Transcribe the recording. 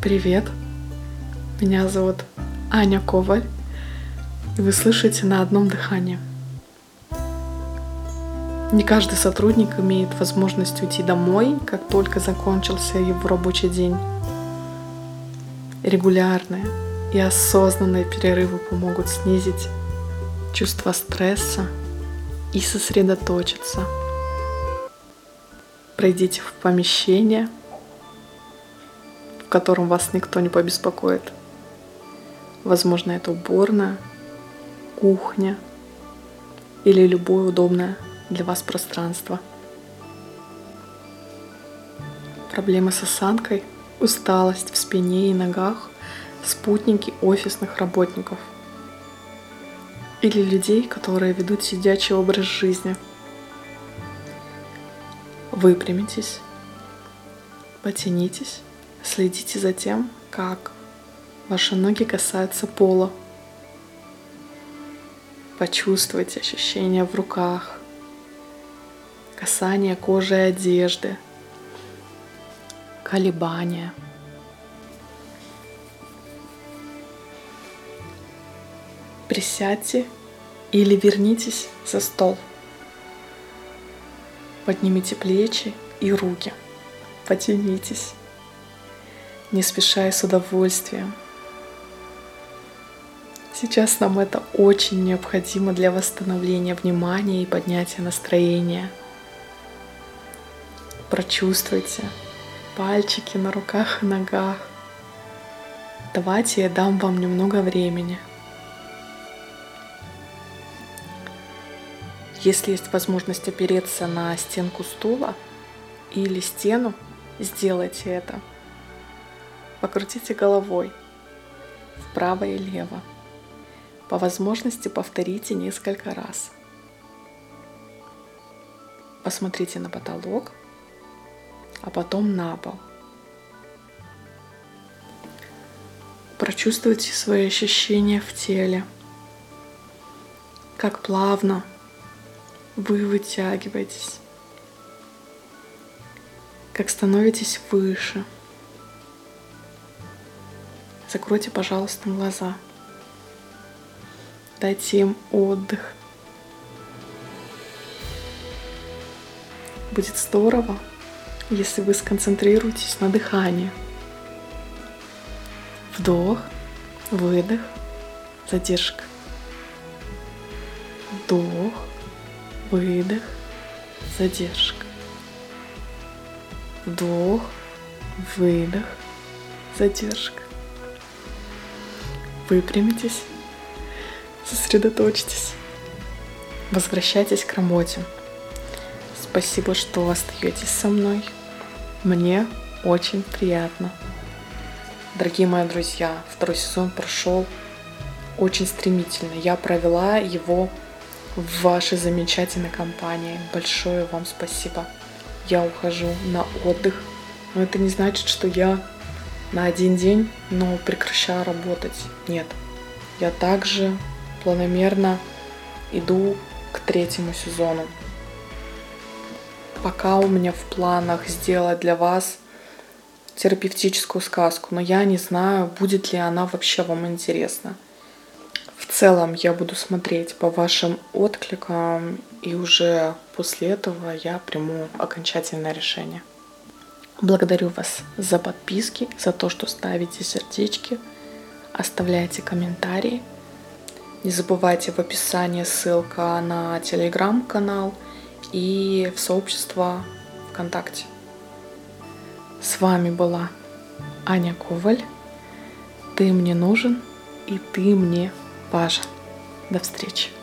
Привет! Меня зовут Аня Коваль, и вы слышите на одном дыхании. Не каждый сотрудник имеет возможность уйти домой, как только закончился его рабочий день. Регулярные и осознанные перерывы помогут снизить чувство стресса и сосредоточиться. Пройдите в помещение, в котором вас никто не побеспокоит. Возможно, это уборная, кухня или любое удобное для вас пространство. Проблемы с осанкой, усталость в спине и ногах – спутники офисных работников или людей, которые ведут сидячий образ жизни. Выпрямитесь, потянитесь, следите за тем, как ваши ноги касаются пола. Почувствуйте ощущения в руках, касание кожи и одежды, колебания. Присядьте или вернитесь за стол. Поднимите плечи и руки. Потянитесь, не спеша и с удовольствием. Сейчас нам это очень необходимо для восстановления внимания и поднятия настроения – прочувствуйте пальчики на руках и ногах. Давайте я дам вам немного времени. Если есть возможность опереться на стенку стула или стену, сделайте это. Покрутите головой вправо и лево. По возможности повторите несколько раз. Посмотрите на потолок а потом на пол. Прочувствуйте свои ощущения в теле, как плавно вы вытягиваетесь, как становитесь выше. Закройте, пожалуйста, глаза. Дайте им отдых. Будет здорово, если вы сконцентрируетесь на дыхании. Вдох, выдох, задержка. Вдох, выдох, задержка. Вдох, выдох, задержка. Выпрямитесь, сосредоточьтесь. Возвращайтесь к работе. Спасибо, что остаетесь со мной. Мне очень приятно. Дорогие мои друзья, второй сезон прошел очень стремительно. Я провела его в вашей замечательной компании. Большое вам спасибо. Я ухожу на отдых. Но это не значит, что я на один день, но прекращаю работать. Нет. Я также планомерно иду к третьему сезону пока у меня в планах сделать для вас терапевтическую сказку, но я не знаю, будет ли она вообще вам интересна. В целом я буду смотреть по вашим откликам, и уже после этого я приму окончательное решение. Благодарю вас за подписки, за то, что ставите сердечки, оставляйте комментарии. Не забывайте в описании ссылка на телеграм-канал – и в сообщество ВКонтакте. С вами была Аня Коваль. Ты мне нужен, и ты мне важен. До встречи.